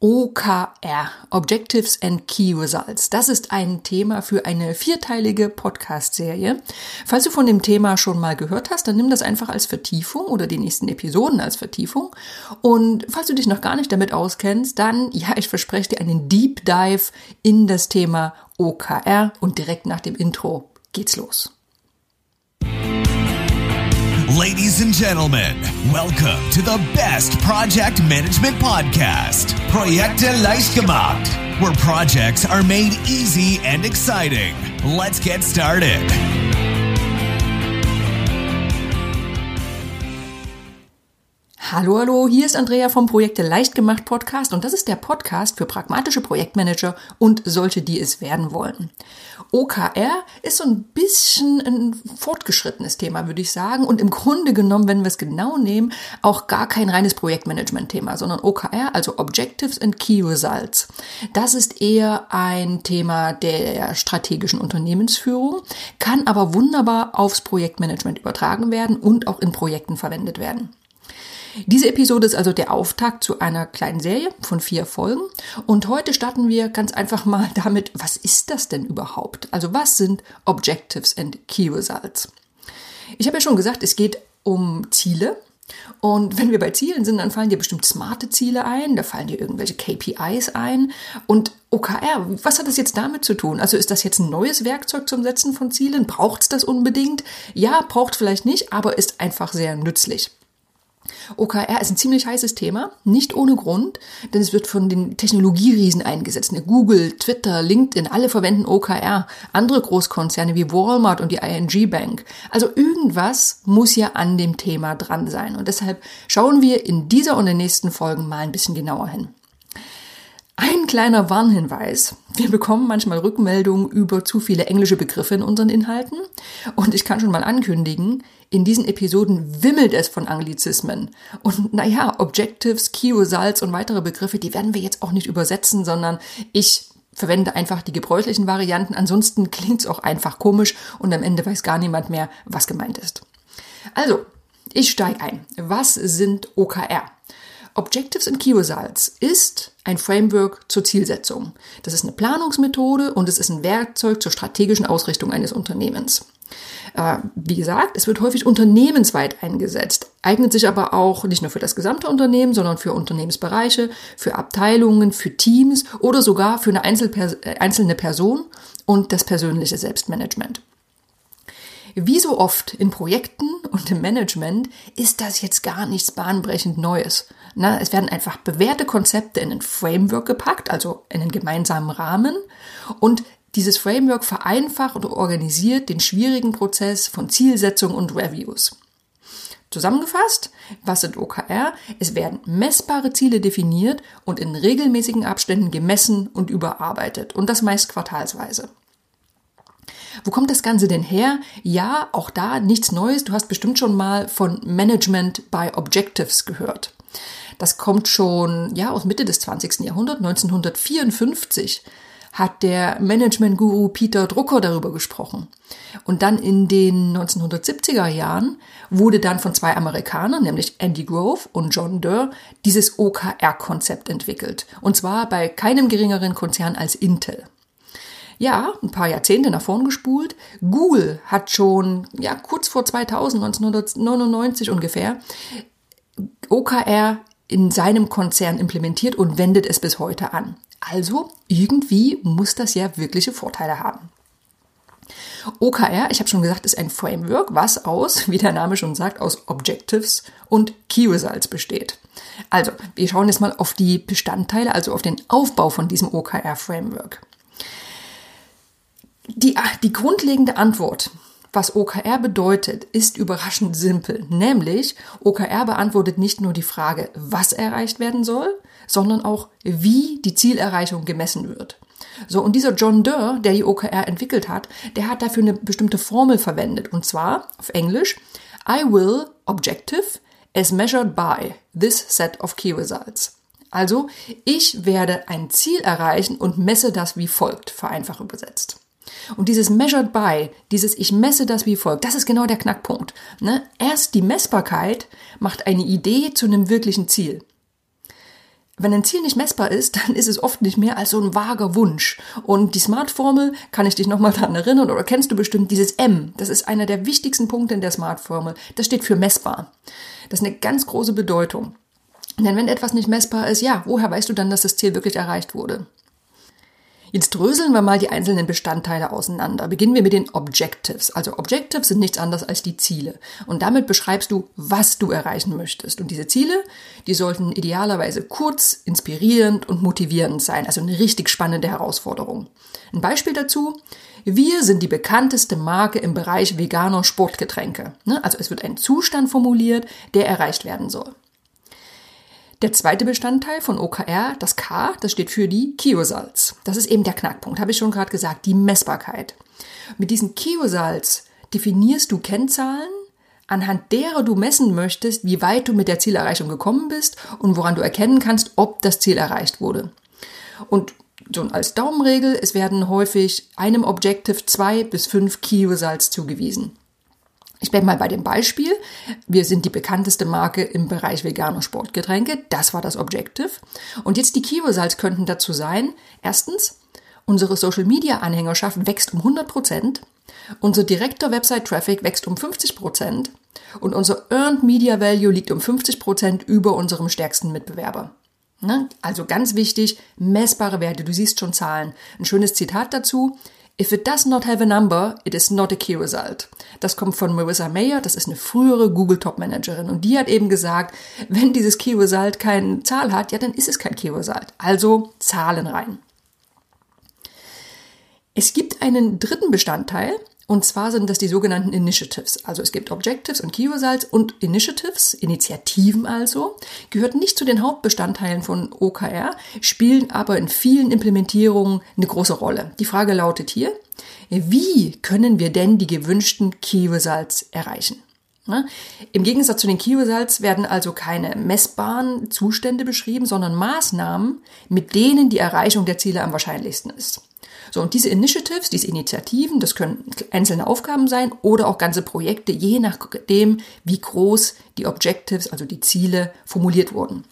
OKR, Objectives and Key Results. Das ist ein Thema für eine vierteilige Podcast-Serie. Falls du von dem Thema schon mal gehört hast, dann nimm das einfach als Vertiefung oder die nächsten Episoden als Vertiefung. Und falls du dich noch gar nicht damit auskennst, dann, ja, ich verspreche dir einen Deep Dive in das Thema OKR und direkt nach dem Intro geht's los. Ladies and gentlemen, welcome to the best project management podcast, Projekte where projects are made easy and exciting. Let's get started. Hallo, hallo, hier ist Andrea vom Projekte leicht gemacht Podcast und das ist der Podcast für pragmatische Projektmanager und solche, die es werden wollen. OKR ist so ein bisschen ein fortgeschrittenes Thema, würde ich sagen und im Grunde genommen, wenn wir es genau nehmen, auch gar kein reines Projektmanagement-Thema, sondern OKR, also Objectives and Key Results. Das ist eher ein Thema der strategischen Unternehmensführung, kann aber wunderbar aufs Projektmanagement übertragen werden und auch in Projekten verwendet werden. Diese Episode ist also der Auftakt zu einer kleinen Serie von vier Folgen. Und heute starten wir ganz einfach mal damit, was ist das denn überhaupt? Also was sind Objectives and Key Results? Ich habe ja schon gesagt, es geht um Ziele. Und wenn wir bei Zielen sind, dann fallen dir bestimmt smarte Ziele ein, da fallen dir irgendwelche KPIs ein. Und OKR, was hat das jetzt damit zu tun? Also ist das jetzt ein neues Werkzeug zum Setzen von Zielen? Braucht es das unbedingt? Ja, braucht vielleicht nicht, aber ist einfach sehr nützlich. OKR ist ein ziemlich heißes Thema, nicht ohne Grund, denn es wird von den Technologieriesen eingesetzt. Ne, Google, Twitter, LinkedIn, alle verwenden OKR. Andere Großkonzerne wie Walmart und die ING Bank. Also irgendwas muss ja an dem Thema dran sein. Und deshalb schauen wir in dieser und den nächsten Folgen mal ein bisschen genauer hin. Ein kleiner Warnhinweis. Wir bekommen manchmal Rückmeldungen über zu viele englische Begriffe in unseren Inhalten. Und ich kann schon mal ankündigen, in diesen Episoden wimmelt es von Anglizismen. Und naja, Objectives, Key Results und weitere Begriffe, die werden wir jetzt auch nicht übersetzen, sondern ich verwende einfach die gebräuchlichen Varianten. Ansonsten klingt's auch einfach komisch und am Ende weiß gar niemand mehr, was gemeint ist. Also, ich steige ein. Was sind OKR? Objectives and Key Results ist ein Framework zur Zielsetzung. Das ist eine Planungsmethode und es ist ein Werkzeug zur strategischen Ausrichtung eines Unternehmens. Äh, wie gesagt, es wird häufig unternehmensweit eingesetzt, eignet sich aber auch nicht nur für das gesamte Unternehmen, sondern für Unternehmensbereiche, für Abteilungen, für Teams oder sogar für eine äh, einzelne Person und das persönliche Selbstmanagement. Wie so oft in Projekten und im Management ist das jetzt gar nichts bahnbrechend Neues. Na, es werden einfach bewährte Konzepte in ein Framework gepackt, also in einen gemeinsamen Rahmen. Und dieses Framework vereinfacht und organisiert den schwierigen Prozess von Zielsetzung und Reviews. Zusammengefasst, was sind OKR? Es werden messbare Ziele definiert und in regelmäßigen Abständen gemessen und überarbeitet und das meist quartalsweise. Wo kommt das Ganze denn her? Ja, auch da nichts Neues. Du hast bestimmt schon mal von Management by Objectives gehört. Das kommt schon, ja, aus Mitte des 20. Jahrhunderts, 1954 hat der Management-Guru Peter Drucker darüber gesprochen. Und dann in den 1970er Jahren wurde dann von zwei Amerikanern, nämlich Andy Grove und John Durr, dieses OKR-Konzept entwickelt. Und zwar bei keinem geringeren Konzern als Intel. Ja, ein paar Jahrzehnte nach vorn gespult. Google hat schon, ja, kurz vor 2000, 1999 ungefähr, OKR in seinem Konzern implementiert und wendet es bis heute an. Also irgendwie muss das ja wirkliche Vorteile haben. OKR, ich habe schon gesagt, ist ein Framework, was aus, wie der Name schon sagt, aus Objectives und Key Results besteht. Also, wir schauen jetzt mal auf die Bestandteile, also auf den Aufbau von diesem OKR-Framework. Die, die grundlegende Antwort, was OKR bedeutet, ist überraschend simpel. Nämlich, OKR beantwortet nicht nur die Frage, was erreicht werden soll, sondern auch, wie die Zielerreichung gemessen wird. So, und dieser John Durr, der die OKR entwickelt hat, der hat dafür eine bestimmte Formel verwendet. Und zwar auf Englisch, I will objective as measured by this set of key results. Also, ich werde ein Ziel erreichen und messe das wie folgt, vereinfacht übersetzt. Und dieses measured by, dieses ich messe das wie folgt, das ist genau der Knackpunkt. Ne? Erst die Messbarkeit macht eine Idee zu einem wirklichen Ziel. wenn ein Ziel nicht messbar ist, dann ist es oft nicht mehr als so ein vager Wunsch. Und die Smart-Formel, kann ich dich nochmal daran erinnern, oder kennst du bestimmt dieses M, das ist einer der wichtigsten Punkte in der Smart-Formel. Das steht für messbar. Das ist eine ganz große Bedeutung. Denn wenn etwas nicht messbar ist, ja, woher weißt du dann, dass das Ziel wirklich erreicht wurde? Jetzt dröseln wir mal die einzelnen Bestandteile auseinander. Beginnen wir mit den Objectives. Also Objectives sind nichts anderes als die Ziele. Und damit beschreibst du, was du erreichen möchtest. Und diese Ziele, die sollten idealerweise kurz, inspirierend und motivierend sein. Also eine richtig spannende Herausforderung. Ein Beispiel dazu. Wir sind die bekannteste Marke im Bereich veganer Sportgetränke. Ne? Also es wird ein Zustand formuliert, der erreicht werden soll. Der zweite Bestandteil von OKR, das K, das steht für die Kiosalz. Das ist eben der Knackpunkt, habe ich schon gerade gesagt, die Messbarkeit. Mit diesen Kiosalz definierst du Kennzahlen, anhand derer du messen möchtest, wie weit du mit der Zielerreichung gekommen bist und woran du erkennen kannst, ob das Ziel erreicht wurde. Und so als Daumenregel, es werden häufig einem Objective zwei bis fünf Kiosalz zugewiesen. Ich bleibe mal bei dem Beispiel. Wir sind die bekannteste Marke im Bereich veganer Sportgetränke. Das war das Objective. Und jetzt die Keyresults könnten dazu sein. Erstens, unsere Social Media Anhängerschaft wächst um 100 Prozent. Unser direkter Website Traffic wächst um 50 Prozent. Und unser Earned Media Value liegt um 50 Prozent über unserem stärksten Mitbewerber. Ne? Also ganz wichtig, messbare Werte. Du siehst schon Zahlen. Ein schönes Zitat dazu. If it does not have a number, it is not a key result. Das kommt von Marissa Mayer, das ist eine frühere Google Top Managerin und die hat eben gesagt, wenn dieses Key Result keine Zahl hat, ja, dann ist es kein Key Result. Also Zahlen rein. Es gibt einen dritten Bestandteil, und zwar sind das die sogenannten Initiatives. Also es gibt Objectives und Key Results und Initiatives, Initiativen also, gehört nicht zu den Hauptbestandteilen von OKR, spielen aber in vielen Implementierungen eine große Rolle. Die Frage lautet hier, wie können wir denn die gewünschten Key Results erreichen? Im Gegensatz zu den Key Results werden also keine messbaren Zustände beschrieben, sondern Maßnahmen, mit denen die Erreichung der Ziele am wahrscheinlichsten ist. So, und diese Initiatives, diese Initiativen, das können einzelne Aufgaben sein oder auch ganze Projekte, je nachdem, wie groß die Objectives, also die Ziele, formuliert wurden.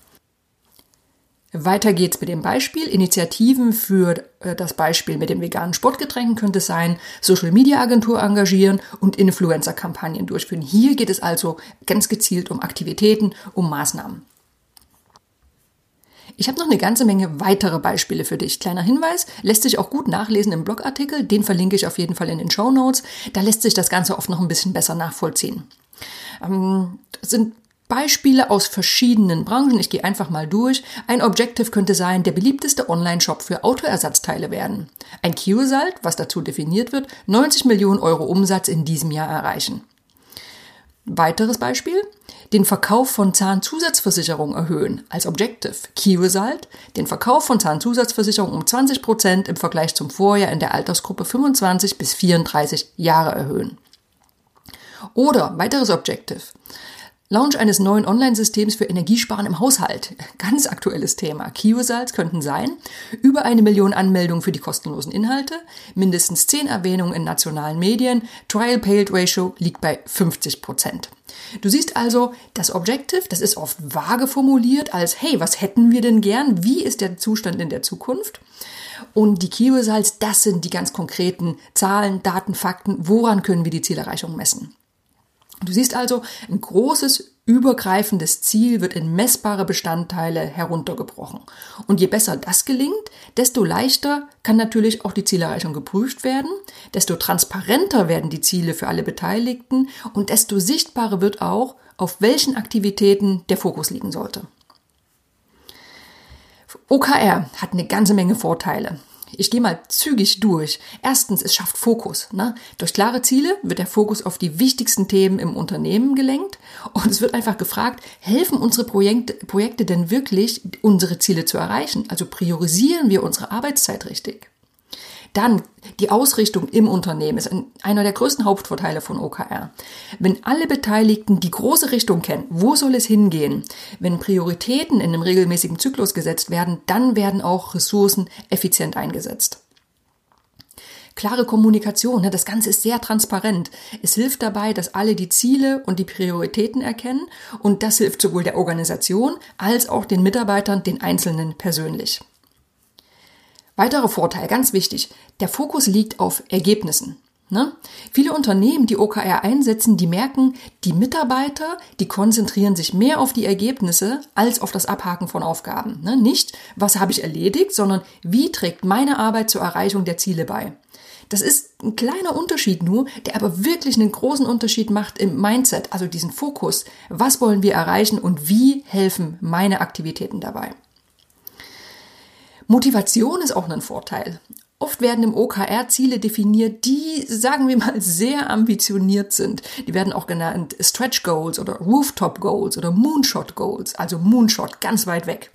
Weiter geht's mit dem Beispiel. Initiativen für äh, das Beispiel mit den veganen Sportgetränken könnte es sein, Social Media Agentur engagieren und Influencer-Kampagnen durchführen. Hier geht es also ganz gezielt um Aktivitäten, um Maßnahmen. Ich habe noch eine ganze Menge weitere Beispiele für dich. Kleiner Hinweis, lässt sich auch gut nachlesen im Blogartikel, den verlinke ich auf jeden Fall in den Show Notes. Da lässt sich das Ganze oft noch ein bisschen besser nachvollziehen. Ähm, sind Beispiele aus verschiedenen Branchen. Ich gehe einfach mal durch. Ein Objective könnte sein, der beliebteste Online-Shop für Autoersatzteile werden. Ein Q-Result, was dazu definiert wird, 90 Millionen Euro Umsatz in diesem Jahr erreichen. Weiteres Beispiel, den Verkauf von Zahnzusatzversicherungen erhöhen als Objective. Key Result, den Verkauf von Zahnzusatzversicherungen um 20 Prozent im Vergleich zum Vorjahr in der Altersgruppe 25 bis 34 Jahre erhöhen. Oder weiteres Objective, Launch eines neuen Online-Systems für Energiesparen im Haushalt. Ganz aktuelles Thema. Key Results könnten sein, über eine Million Anmeldungen für die kostenlosen Inhalte, mindestens zehn Erwähnungen in nationalen Medien, Trial-Paid Ratio liegt bei 50 Prozent. Du siehst also, das Objective, das ist oft vage formuliert als, hey, was hätten wir denn gern? Wie ist der Zustand in der Zukunft? Und die Key Results, das sind die ganz konkreten Zahlen, Daten, Fakten. Woran können wir die Zielerreichung messen? Du siehst also, ein großes übergreifendes Ziel wird in messbare Bestandteile heruntergebrochen. Und je besser das gelingt, desto leichter kann natürlich auch die Zielerreichung geprüft werden, desto transparenter werden die Ziele für alle Beteiligten und desto sichtbarer wird auch, auf welchen Aktivitäten der Fokus liegen sollte. OKR hat eine ganze Menge Vorteile. Ich gehe mal zügig durch. Erstens, es schafft Fokus. Ne? Durch klare Ziele wird der Fokus auf die wichtigsten Themen im Unternehmen gelenkt und es wird einfach gefragt, helfen unsere Projekte, Projekte denn wirklich, unsere Ziele zu erreichen? Also priorisieren wir unsere Arbeitszeit richtig? Dann die Ausrichtung im Unternehmen ist einer der größten Hauptvorteile von OKR. Wenn alle Beteiligten die große Richtung kennen, wo soll es hingehen, wenn Prioritäten in einem regelmäßigen Zyklus gesetzt werden, dann werden auch Ressourcen effizient eingesetzt. Klare Kommunikation, ne, das Ganze ist sehr transparent. Es hilft dabei, dass alle die Ziele und die Prioritäten erkennen und das hilft sowohl der Organisation als auch den Mitarbeitern, den Einzelnen persönlich. Weiterer Vorteil, ganz wichtig, der Fokus liegt auf Ergebnissen. Ne? Viele Unternehmen, die OKR einsetzen, die merken, die Mitarbeiter, die konzentrieren sich mehr auf die Ergebnisse als auf das Abhaken von Aufgaben. Ne? Nicht, was habe ich erledigt, sondern wie trägt meine Arbeit zur Erreichung der Ziele bei. Das ist ein kleiner Unterschied nur, der aber wirklich einen großen Unterschied macht im Mindset, also diesen Fokus. Was wollen wir erreichen und wie helfen meine Aktivitäten dabei? Motivation ist auch ein Vorteil. Oft werden im OKR Ziele definiert, die, sagen wir mal, sehr ambitioniert sind. Die werden auch genannt Stretch Goals oder Rooftop Goals oder Moonshot Goals, also Moonshot, ganz weit weg.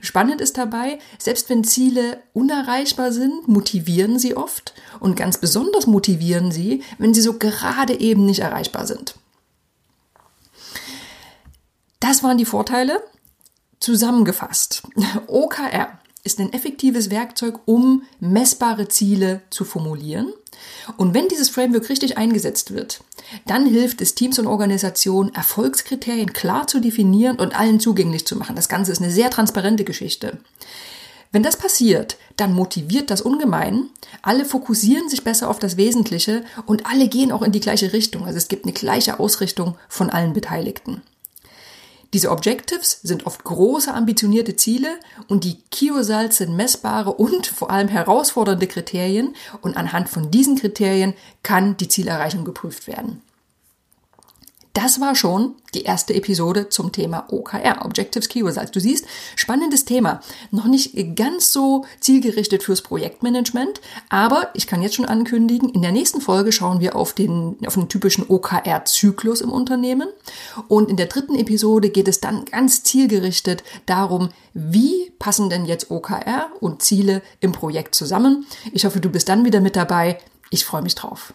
Spannend ist dabei, selbst wenn Ziele unerreichbar sind, motivieren sie oft und ganz besonders motivieren sie, wenn sie so gerade eben nicht erreichbar sind. Das waren die Vorteile. Zusammengefasst. OKR ist ein effektives Werkzeug, um messbare Ziele zu formulieren. Und wenn dieses Framework richtig eingesetzt wird, dann hilft es Teams und Organisationen, Erfolgskriterien klar zu definieren und allen zugänglich zu machen. Das Ganze ist eine sehr transparente Geschichte. Wenn das passiert, dann motiviert das ungemein. Alle fokussieren sich besser auf das Wesentliche und alle gehen auch in die gleiche Richtung. Also es gibt eine gleiche Ausrichtung von allen Beteiligten. Diese Objectives sind oft große, ambitionierte Ziele und die Kiosals sind messbare und vor allem herausfordernde Kriterien und anhand von diesen Kriterien kann die Zielerreichung geprüft werden. Das war schon die erste Episode zum Thema OKR, Objectives Key Results. Du siehst, spannendes Thema. Noch nicht ganz so zielgerichtet fürs Projektmanagement, aber ich kann jetzt schon ankündigen, in der nächsten Folge schauen wir auf den, auf den typischen OKR-Zyklus im Unternehmen. Und in der dritten Episode geht es dann ganz zielgerichtet darum, wie passen denn jetzt OKR und Ziele im Projekt zusammen. Ich hoffe, du bist dann wieder mit dabei. Ich freue mich drauf.